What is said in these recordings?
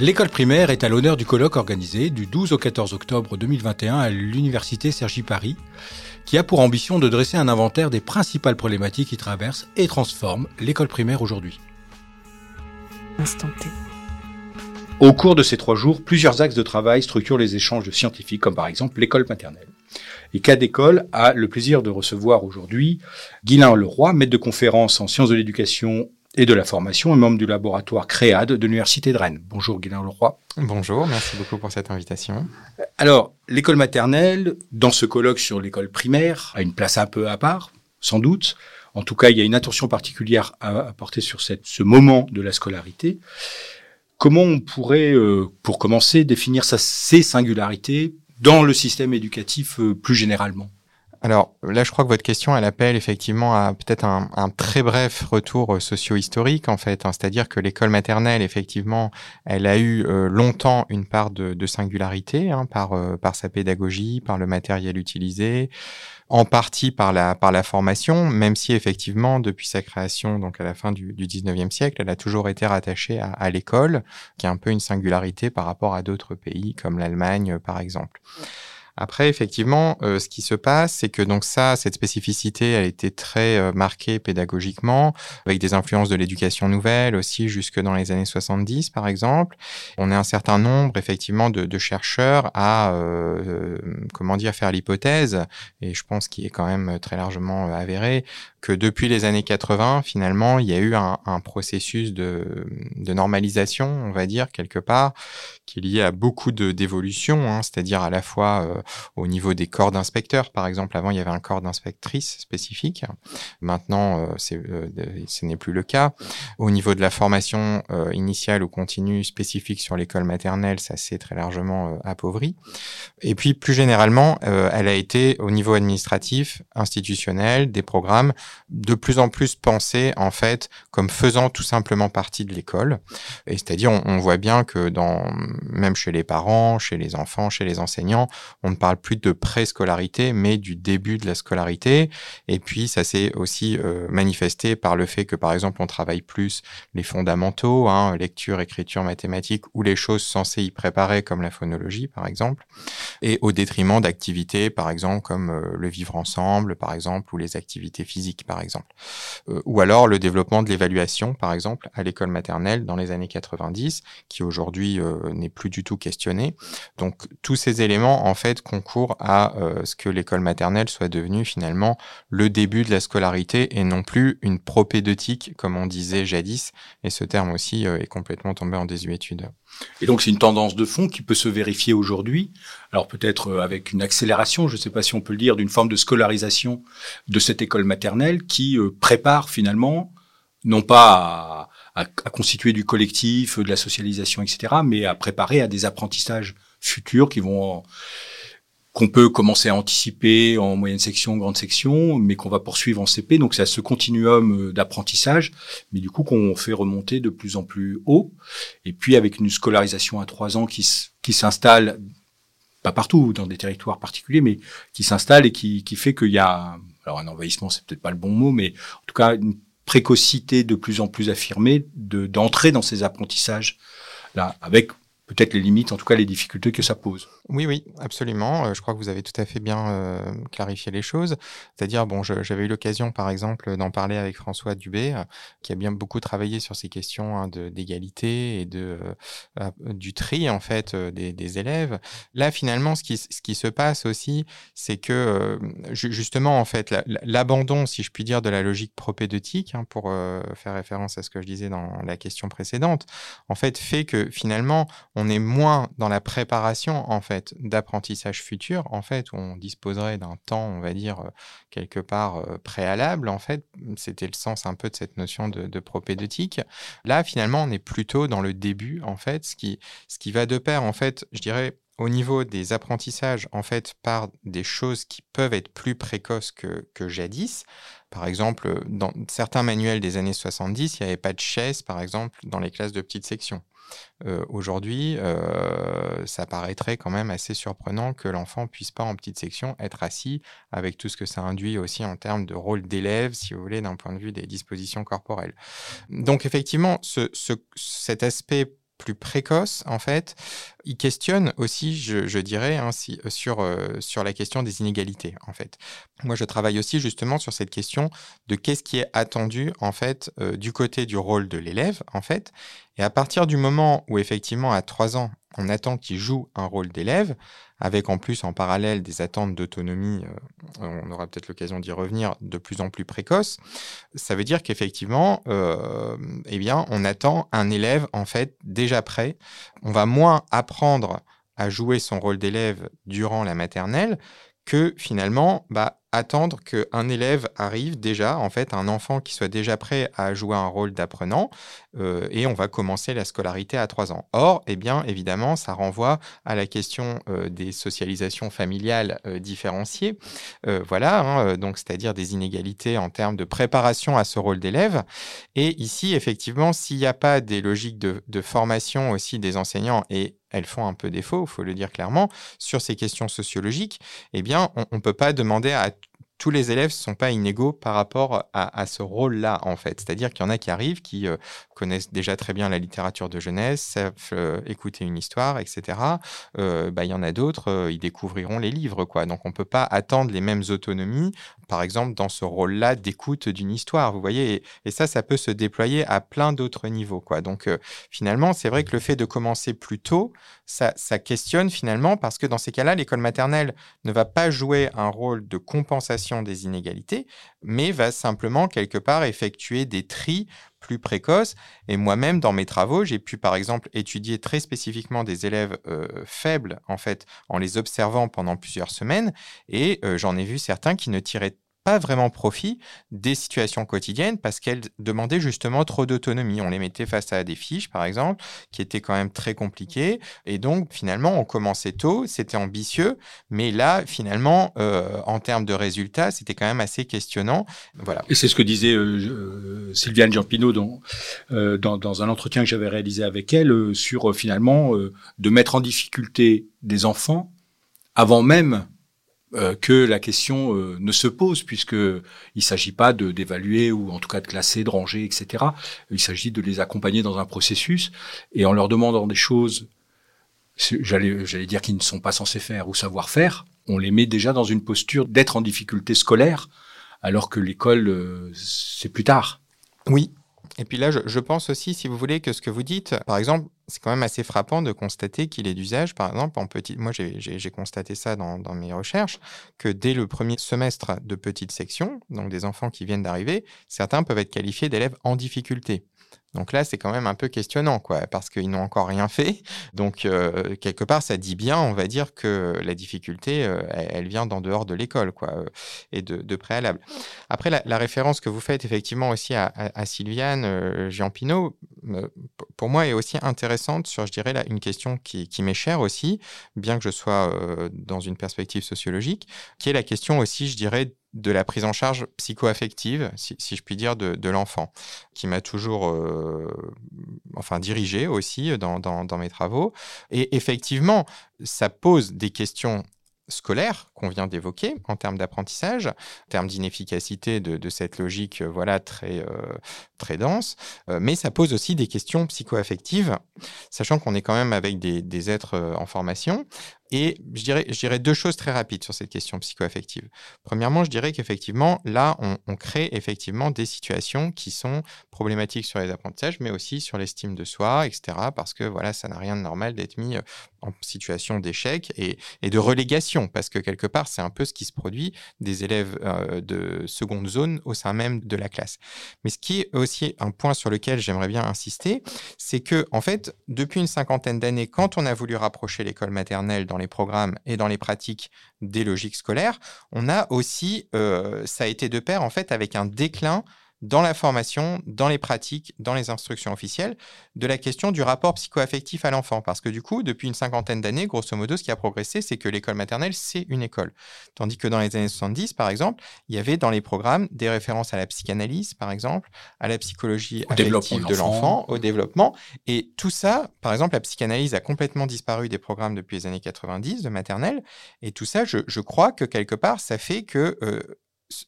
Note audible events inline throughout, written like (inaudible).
L'école primaire est à l'honneur du colloque organisé du 12 au 14 octobre 2021 à l'Université Sergi Paris, qui a pour ambition de dresser un inventaire des principales problématiques qui traversent et transforment l'école primaire aujourd'hui. Au cours de ces trois jours, plusieurs axes de travail structurent les échanges de scientifiques, comme par exemple l'école maternelle. Et Cas d'école a le plaisir de recevoir aujourd'hui Guylain Leroy, maître de conférence en sciences de l'éducation et de la formation et membre du laboratoire CREAD de l'Université de Rennes. Bonjour Guylain Leroy. Bonjour, merci beaucoup pour cette invitation. Alors, l'école maternelle, dans ce colloque sur l'école primaire, a une place un peu à part, sans doute. En tout cas, il y a une attention particulière à apporter sur cette, ce moment de la scolarité. Comment on pourrait, euh, pour commencer, définir sa, ces singularités dans le système éducatif euh, plus généralement? Alors là, je crois que votre question, elle appelle effectivement à peut-être un, très bref retour euh, socio-historique en fait. Hein. C'est-à-dire que l'école maternelle, effectivement, elle a eu euh, longtemps une part de, singularité hein, par euh, par sa pédagogie, par le matériel utilisé, en partie par la formation, même si effectivement depuis sa création, donc à la fin du, du 19e siècle, elle a toujours été rattachée à, à l'école, qui est un peu une singularité par rapport à d'autres pays comme l'Allemagne, par exemple. Après, effectivement, euh, ce qui se passe, c'est que donc ça, cette spécificité, elle été très euh, marquée pédagogiquement, avec des influences de l'éducation nouvelle aussi jusque dans les années 70, par exemple. On est un certain nombre, effectivement, de, de chercheurs à, euh, comment dire, faire l'hypothèse, et je pense qu'il est quand même très largement avéré, que depuis les années 80, finalement, il y a eu un, un processus de, de, normalisation, on va dire, quelque part, qui est lié à beaucoup d'évolutions, hein, c'est-à-dire à la fois euh, au niveau des corps d'inspecteurs, par exemple, avant, il y avait un corps d'inspectrice spécifique. Maintenant, euh, euh, ce n'est plus le cas. Au niveau de la formation euh, initiale ou continue spécifique sur l'école maternelle, ça s'est très largement appauvri. Et puis, plus généralement, elle a été au niveau administratif, institutionnel, des programmes de plus en plus pensés en fait comme faisant tout simplement partie de l'école. Et c'est-à-dire, on, on, voit bien que dans même chez les parents, chez les enfants, chez les enseignants, on ne parle plus de préscolarité, mais du début de la scolarité. Et puis, ça s'est aussi euh, manifesté par le fait que, par exemple, on travaille plus les fondamentaux, hein, lecture, écriture, mathématiques, ou les choses censées y préparer, comme la phonologie, par exemple, et au détriment d'activités, par exemple, comme euh, le vivre ensemble, par exemple, ou les activités physiques, par exemple. Euh, ou alors le développement de l'évaluation, par exemple, à l'école maternelle dans les années 90, qui aujourd'hui euh, n'est plus du tout questionné. Donc, tous ces éléments, en fait, concourt à euh, ce que l'école maternelle soit devenue finalement le début de la scolarité et non plus une propédeutique, comme on disait jadis. Et ce terme aussi est complètement tombé en désuétude. Et donc c'est une tendance de fond qui peut se vérifier aujourd'hui. Alors peut-être euh, avec une accélération, je ne sais pas si on peut le dire, d'une forme de scolarisation de cette école maternelle qui prépare finalement non pas à, à, à, constituer du collectif, de la socialisation, etc., mais à préparer à des apprentissages futurs qui vont qu'on peut commencer à anticiper en moyenne section, grande section, mais qu'on va poursuivre en CP. Donc c'est à ce continuum euh, d'apprentissage, mais du coup qu'on fait remonter de plus en plus haut. Et puis avec une scolarisation à trois ans qui, qui s'installe, pas partout, dans des territoires particuliers, mais qui s'installe et qui, qui fait qu'il y a, alors un envahissement, c'est peut-être pas le bon mot, mais en tout cas une précocité de plus en plus affirmée de d'entrer dans ces apprentissages là, avec peut-être les limites, en tout cas les difficultés que ça pose. Oui, oui, absolument. Euh, je crois que vous avez tout à fait bien euh, clarifié les choses. C'est-à-dire, bon, j'avais eu l'occasion, par exemple, d'en parler avec François Dubé, euh, qui a bien beaucoup travaillé sur ces questions hein, d'égalité et de du tri en fait des, élèves. Là, finalement, ce qui, ce qui se passe aussi, c'est que justement, en fait, l'abandon, si je puis dire, de la logique propédeutique, hein, pour faire référence à ce que je disais dans la question précédente, en fait, fait que finalement, est moins dans la préparation en fait d'apprentissage futur, en fait, où on disposerait d'un temps, on va dire, euh, quelque part euh, préalable, en fait, c'était le sens un peu de cette notion de, de propédeutique. Là, finalement, on est plutôt dans le début, en fait, ce qui, ce qui va de pair, en fait, je dirais, au niveau des apprentissages, en fait, par des choses qui peuvent être plus précoces que, que jadis. Par exemple, dans certains manuels des années 70, il n'y avait pas de chaise, par exemple, dans les classes de petite section. Euh, Aujourd'hui, euh, ça paraîtrait quand même assez surprenant que l'enfant puisse pas en petite section être assis avec tout ce que ça induit aussi en termes de rôle d'élève, si vous voulez, d'un point de vue des dispositions corporelles. Donc effectivement, ce, cet aspect plus précoce, en fait, il questionne aussi, je, dirais, hein, sur, sur la question des inégalités, en fait. Moi, je travaille aussi justement sur cette question de qu'est-ce qui est attendu, en fait, du côté du rôle de l'élève, en fait. Et à partir du moment où, effectivement, à trois ans, on attend qu'il joue un rôle d'élève, avec en plus en parallèle des attentes d'autonomie, euh, on aura peut-être l'occasion d'y revenir, de plus en plus précoces, ça veut dire qu'effectivement, euh, eh bien, on attend un élève en fait déjà prêt. On va moins apprendre à jouer son rôle d'élève durant la maternelle que finalement, bah, attendre qu'un élève arrive déjà, en fait, un enfant qui soit déjà prêt à jouer un rôle d'apprenant, euh, et on va commencer la scolarité à 3 ans. Or, eh bien, évidemment, ça renvoie à la question euh, des socialisations familiales euh, différenciées, voilà, hein, donc c'est-à-dire des inégalités en termes de préparation à ce rôle d'élève. Et ici, effectivement, s'il n'y a pas des logiques de, de formation aussi des enseignants et elles font un peu défaut, il faut le dire clairement, sur ces questions sociologiques, eh bien, on ne peut pas demander à tous les élèves ne sont pas inégaux par rapport à, ce rôle-là, en fait. C'est-à-dire qu'il y en a qui arrivent, qui euh, connaissent déjà très bien la littérature de jeunesse, savent euh, écouter une histoire, etc. Euh, bah, il y en a d'autres, ils découvriront les livres, quoi. Donc, on ne peut pas attendre les mêmes autonomies, par exemple, dans ce rôle-là d'écoute d'une histoire, vous voyez. Et, ça, ça peut se déployer à plein d'autres niveaux, quoi. Donc, finalement, c'est vrai que le fait de commencer plus tôt, ça, ça questionne finalement, parce que dans ces cas-là, l'école maternelle ne va pas jouer un rôle de compensation des inégalités, mais va simplement quelque part effectuer des tris plus précoces. Et moi-même, dans mes travaux, j'ai pu par exemple étudier très spécifiquement des élèves euh, faibles, en fait, en les observant pendant plusieurs semaines, et euh, j'en ai vu certains qui ne tiraient pas vraiment profit des situations quotidiennes parce qu'elles demandaient justement trop d'autonomie. On les mettait face à des fiches, par exemple, qui étaient quand même très compliquées. Et donc, finalement, on commençait tôt, c'était ambitieux, mais là, finalement, euh, en termes de résultats, c'était quand même assez questionnant. Voilà. Et c'est ce que disait euh, euh, Sylviane Giampino dans, dans, dans, un entretien que j'avais réalisé avec elle sur finalement de mettre en difficulté des enfants avant même euh, que la question euh, ne se pose, puisque il s'agit pas de d'évaluer ou en tout cas de classer, de ranger, etc. Il s'agit de les accompagner dans un processus et en leur demandant des choses, j'allais j'allais dire qu'ils ne sont pas censés faire ou savoir faire, on les met déjà dans une posture d'être en difficulté scolaire, alors que l'école euh, c'est plus tard. Oui, et puis là, je, pense aussi, si vous voulez, que ce que vous dites, par exemple, c'est quand même assez frappant de constater qu'il est d'usage, par exemple, en petite. Moi, j'ai constaté ça dans, dans, mes recherches, que dès le premier semestre de petite section, donc des enfants qui viennent d'arriver, certains peuvent être qualifiés d'élèves en difficulté. Donc là, c'est quand même un peu questionnant, quoi, parce qu'ils n'ont encore rien fait. Donc, euh, quelque part, ça dit bien, on va dire, que la difficulté, euh, elle, vient d'en dehors de l'école, quoi, euh, et de, préalable. Après, la, référence que vous faites effectivement aussi à, Sylviane Jean Pinot, pour moi, est aussi intéressante sur, je dirais, là, une question qui m'est chère aussi, bien que je sois dans une perspective sociologique, qui est la question aussi, je dirais, de la prise en charge psychoaffective, si, si je puis dire, de, l'enfant, qui m'a toujours euh, enfin, dirigé aussi dans, mes travaux. Et effectivement, ça pose des questions scolaire qu'on vient d'évoquer en termes d'apprentissage, en termes d'inefficacité de, cette logique euh, voilà très euh, dense, mais ça pose aussi des questions psychoaffectives, sachant qu'on est quand même avec des êtres en formation. Et je dirais, deux choses très rapides sur cette question psychoaffective. Premièrement, je dirais qu'effectivement, là, on, crée effectivement des situations qui sont problématiques sur les apprentissages, mais aussi sur l'estime de soi, etc. Parce que voilà, ça n'a rien de normal d'être mis en situation d'échec et, et, de relégation, parce que quelque part, c'est un peu ce qui se produit des élèves euh, de seconde zone au sein même de la classe. Mais ce qui est aussi un point sur lequel j'aimerais bien insister, c'est que, en fait, depuis une cinquantaine d'années, quand on a voulu rapprocher l'école maternelle dans les programmes et dans les pratiques des logiques scolaires, on a aussi, euh, ça a été de pair, en fait, avec un déclin dans la formation, dans les pratiques, dans les instructions officielles, de la question du rapport psychoaffectif à l'enfant. Parce que du coup, depuis une cinquantaine d'années, grosso modo, ce qui a progressé, c'est que l'école maternelle, c'est une école. Tandis que dans les années 70, par exemple, il y avait dans les programmes des références à la psychanalyse, par exemple, à la psychologie affective de l'enfant, au développement. Et tout ça, par exemple, la psychanalyse a complètement disparu des programmes depuis les années 90 de maternelle. Et tout ça, je, je crois que quelque part, ça fait que... Euh,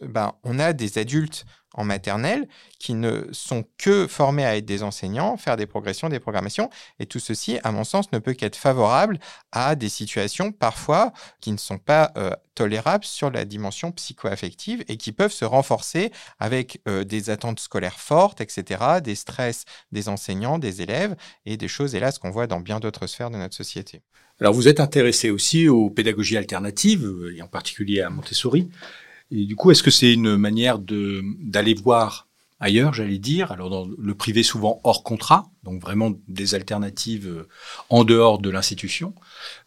ben, on a des adultes en maternelle qui ne sont que formés à être des enseignants, faire des progressions, des programmations. Et tout ceci, à mon sens, ne peut qu'être favorable à des situations parfois qui ne sont pas euh, tolérables sur la dimension psycho-affective et qui peuvent se renforcer avec euh, des attentes scolaires fortes, etc., des stress des enseignants, des élèves et des choses, hélas, qu'on voit dans bien d'autres sphères de notre société. Alors, vous êtes intéressé aussi aux pédagogies alternatives, et en particulier à Montessori. Et du coup, est-ce que c'est une manière de d'aller voir ailleurs, j'allais dire, alors dans le privé souvent hors contrat, donc vraiment des alternatives euh, en dehors de l'institution,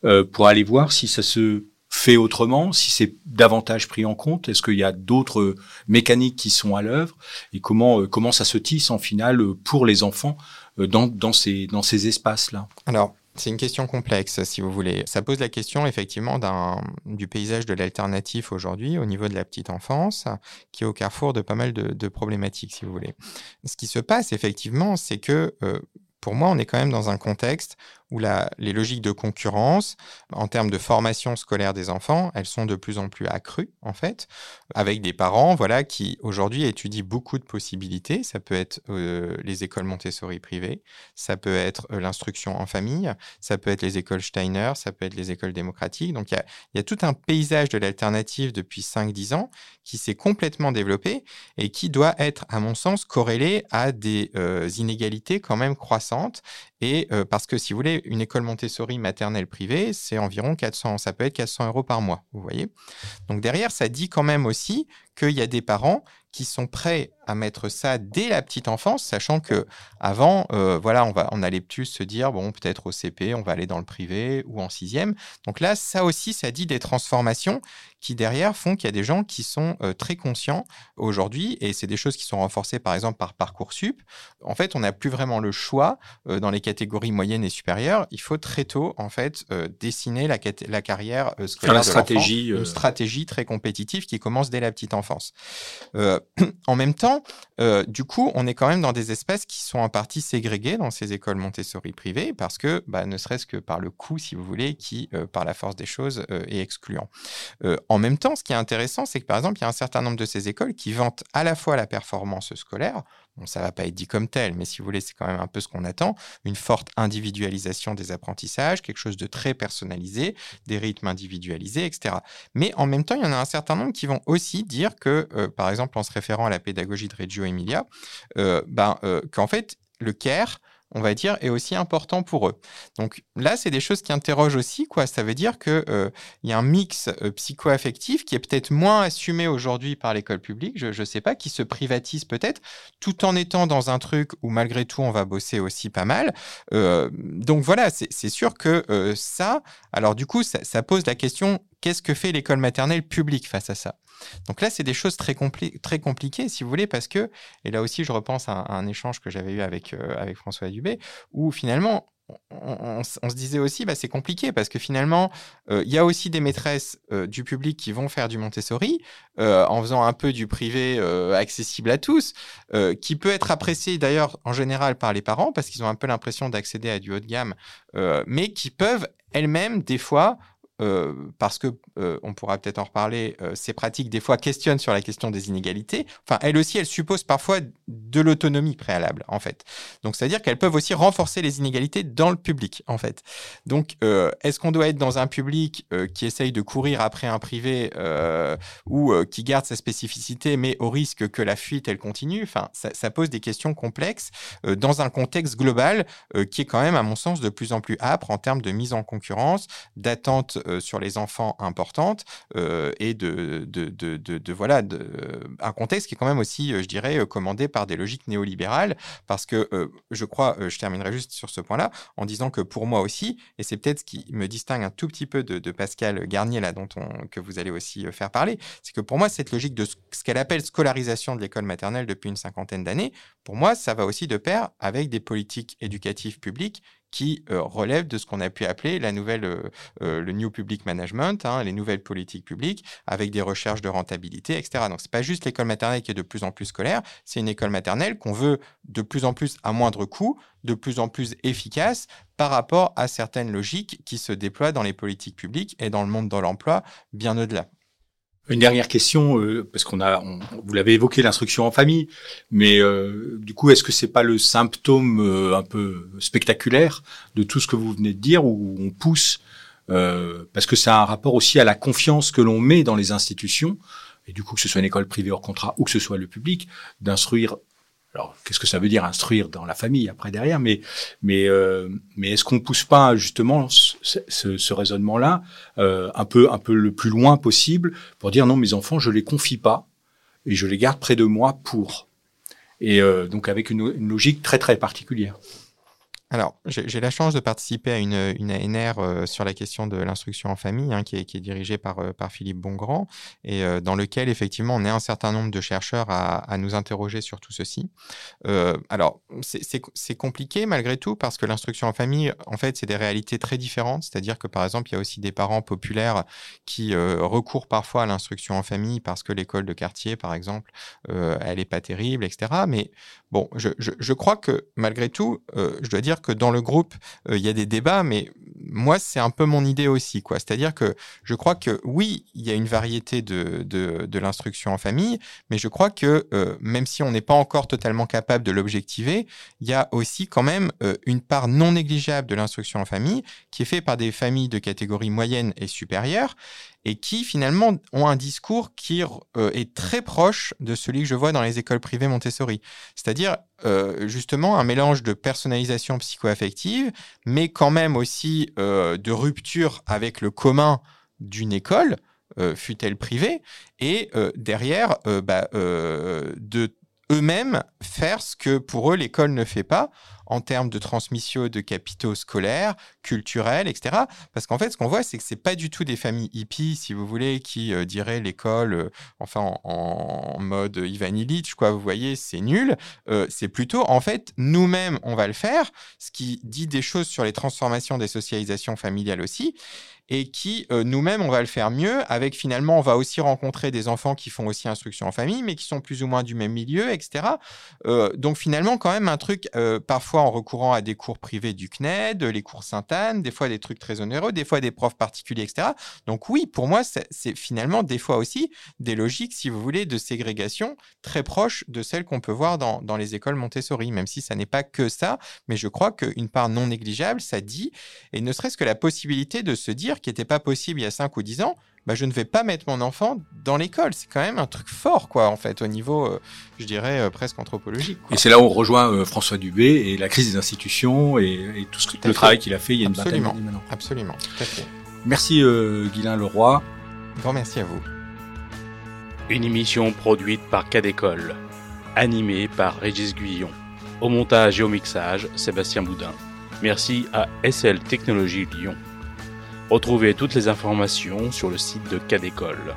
euh, pour aller voir si ça se fait autrement, si c'est davantage pris en compte, est-ce qu'il y a d'autres mécaniques qui sont à l'œuvre et comment euh, comment ça se tisse en finale pour les enfants dans dans ces dans ces espaces là. Alors c'est une question complexe, si vous voulez. Ça pose la question, effectivement, du paysage de l'alternatif aujourd'hui au niveau de la petite enfance, qui est au carrefour de pas mal de, problématiques, si vous voulez. Ce qui se passe, effectivement, c'est que, euh, pour moi, on est quand même dans un contexte où les logiques de concurrence, en termes de formation scolaire des enfants, elles sont de plus en plus accrues, en fait, avec des parents voilà, qui aujourd'hui étudient beaucoup de possibilités. Ça peut être euh, les écoles Montessori privées, ça peut être euh, l'instruction en famille, ça peut être les écoles Steiner, ça peut être les écoles démocratiques. Donc il y a, tout un paysage de l'alternative depuis 5-10 ans qui s'est complètement développé et qui doit être, à mon sens, corrélé à des euh, inégalités quand même croissantes. Et parce que, si vous voulez, une école Montessori maternelle privée, c'est environ 400, ça peut être 400 euros par mois, vous voyez. Donc derrière, ça dit quand même aussi qu'il y a des parents qui sont prêts à mettre ça dès la petite enfance, sachant que avant, euh, voilà, on va, on allait plus se dire bon, peut-être au CP, on va aller dans le privé ou en sixième. Donc là, ça aussi, ça dit des transformations qui derrière font qu'il y a des gens qui sont euh, très conscients aujourd'hui, et c'est des choses qui sont renforcées par exemple par parcoursup. En fait, on n'a plus vraiment le choix euh, dans les catégories moyennes et supérieures. Il faut très tôt en fait dessiner la, la carrière scolaire, la stratégie, une stratégie très compétitive qui commence dès la petite enfance. (clears throat) en même temps euh, du coup, on est quand même dans des espaces qui sont en partie ségrégés dans ces écoles Montessori privées, parce que, bah, ne serait-ce que par le coût, si vous voulez, qui, euh, par la force des choses, euh, est excluant. en même temps, ce qui est intéressant, c'est que, par exemple, il y a un certain nombre de ces écoles qui vantent à la fois la performance scolaire, Bon, ça va pas être dit comme tel, mais si vous voulez, c'est quand même un peu ce qu'on attend. Une forte individualisation des apprentissages, quelque chose de très personnalisé, des rythmes individualisés, etc. Mais en même temps, il y en a un certain nombre qui vont aussi dire que, euh, par exemple, en se référant à la pédagogie de Reggio Emilia, euh, ben, euh, qu'en fait, le CARE, on va dire, est aussi important pour eux. Donc là, c'est des choses qui interrogent aussi, quoi. Ça veut dire qu'il euh, y a un mix euh, psycho-affectif qui est peut-être moins assumé aujourd'hui par l'école publique, je ne sais pas, qui se privatise peut-être, tout en étant dans un truc où malgré tout, on va bosser aussi pas mal. Euh, donc voilà, c'est sûr que ça, alors du coup, ça pose la question, qu'est-ce que fait l'école maternelle publique face à ça? Donc là, c'est des choses très, compliquées, si vous voulez, parce que, et là aussi, je repense à, un échange que j'avais eu avec, euh, avec François Dubé, où finalement, on, se disait aussi, bah, c'est compliqué parce que finalement, euh, il y a aussi des maîtresses euh, du public qui vont faire du Montessori en faisant un peu du privé accessible à tous, qui peut être apprécié d'ailleurs en général par les parents parce qu'ils ont un peu l'impression d'accéder à du haut de gamme, mais qui peuvent elles-mêmes des fois euh, parce que euh, on pourra peut-être en reparler, euh, ces pratiques des fois questionnent sur la question des inégalités. Enfin, elles aussi, elles supposent parfois de l'autonomie préalable, en fait. Donc, c'est-à-dire qu'elles peuvent aussi renforcer les inégalités dans le public, en fait. Donc, est-ce qu'on doit être dans un public qui essaye de courir après un privé ou qui garde sa spécificité, mais au risque que la fuite elle continue? Enfin, ça, ça, pose des questions complexes dans un contexte global qui est quand même, à mon sens, de plus en plus âpre en termes de mise en concurrence, d'attente sur les enfants importantes euh, et de, de, de, de voilà un contexte qui est quand même aussi, euh, je dirais, commandé par des logiques néolibérales. Parce que je crois, je terminerai juste sur ce point-là en disant que pour moi aussi, et c'est peut-être ce qui me distingue un tout petit peu de, Pascal Garnier là dont on, que vous allez aussi faire parler, c'est que pour moi cette logique de ce qu'elle appelle scolarisation de l'école maternelle depuis une cinquantaine d'années, pour moi ça va aussi de pair avec des politiques éducatives publiques qui euh, relève de ce qu'on a pu appeler la nouvelle, euh, euh, le New Public Management, hein, les nouvelles politiques publiques, avec des recherches de rentabilité, etc. Donc, c'est pas juste l'école maternelle qui est de plus en plus scolaire, c'est une école maternelle qu'on veut de plus en plus à moindre coût, de plus en plus efficace par rapport à certaines logiques qui se déploient dans les politiques publiques et dans le monde de l'emploi bien au-delà. Une dernière question, euh, parce qu'on a, vous l'avez évoqué, l'instruction en famille, mais euh, du coup, est-ce que c'est pas le symptôme euh, un peu spectaculaire de tout ce que vous venez de dire, où on pousse, parce que ça a un rapport aussi à la confiance que l'on met dans les institutions, et du coup que ce soit une école privée hors contrat ou que ce soit le public, d'instruire alors, qu'est-ce que ça veut dire instruire dans la famille après derrière? Mais, mais, euh, mais est-ce qu'on pousse pas justement ce, raisonnement-là euh, un peu, un peu le plus loin possible pour dire non, mes enfants, je les confie pas et je les garde près de moi pour? Et euh, donc avec une logique très très particulière. Alors, j'ai la chance de participer à une, ANR euh, sur la question de l'instruction en famille, hein, qui, est, dirigée par, euh, Philippe Bongrand, et euh, dans lequel, effectivement, on est un certain nombre de chercheurs à, nous interroger sur tout ceci. alors, c'est compliqué malgré tout, parce que l'instruction en famille, en fait, c'est des réalités très différentes. C'est-à-dire que, par exemple, il y a aussi des parents populaires qui recourent parfois à l'instruction en famille parce que l'école de quartier, par exemple, elle n'est pas terrible, etc. Mais bon, je, je, je crois que, malgré tout, je dois dire que dans le groupe, euh, il y a des débats, mais moi, c'est un peu mon idée aussi. quoi. C'est-à-dire que je crois que oui, il y a une variété de, de, l'instruction en famille, mais je crois que euh, même si on n'est pas encore totalement capable de l'objectiver, il y a aussi quand même euh, une part non négligeable de l'instruction en famille qui est faite par des familles de catégorie moyenne et supérieure et qui finalement ont un discours qui euh, est très proche de celui que je vois dans les écoles privées Montessori. C'est-à-dire euh, justement un mélange de personnalisation psychoaffective, mais quand même aussi euh, de rupture avec le commun d'une école, fut-elle privée, et derrière bah, de eux-mêmes faire ce que pour eux l'école ne fait pas en termes de transmission de capitaux scolaires, culturels, etc. Parce qu'en fait, ce qu'on voit, c'est que c'est pas du tout des familles hippies, si vous voulez, qui euh, diraient l'école, euh, enfin en, mode Ivan Illich, quoi. Vous voyez, c'est nul. Euh, c'est plutôt, en fait, nous-mêmes, on va le faire, ce qui dit des choses sur les transformations des socialisations familiales aussi et qui, nous-mêmes, on va le faire mieux avec finalement, on va aussi rencontrer des enfants qui font aussi instruction en famille, mais qui sont plus ou moins du même milieu, etc. donc finalement, quand même, un truc parfois en recourant à des cours privés du CNED, les cours Sainte-Anne, des fois des trucs très onéreux, des fois des profs particuliers, etc. Donc oui, pour moi, c'est finalement des fois aussi des logiques, si vous voulez, de ségrégation très proches de celles qu'on peut voir dans, dans les écoles Montessori, même si ça n'est pas que ça, mais je crois qu'une part non négligeable, ça dit, et ne serait-ce que la possibilité de se dire qu'il n'était pas possible il y a 5 ou 10 ans, bah, je ne vais pas mettre mon enfant dans l'école. C'est quand même un truc fort, quoi, en fait, au niveau, euh, je dirais, euh, presque anthropologique. Et c'est là où on rejoint euh, François Dubé et la crise des institutions et, tout, ce que, le travail qu'il a fait il y a une bataille maintenant. Absolument, tout à fait. Merci Guylain Leroy. Grand merci à vous. Une émission produite par Cadécole, animée par Régis Guyon. Au montage et au mixage, Sébastien Boudin. Merci à SL Technologies Lyon. Retrouvez toutes les informations sur le site de Cadécole.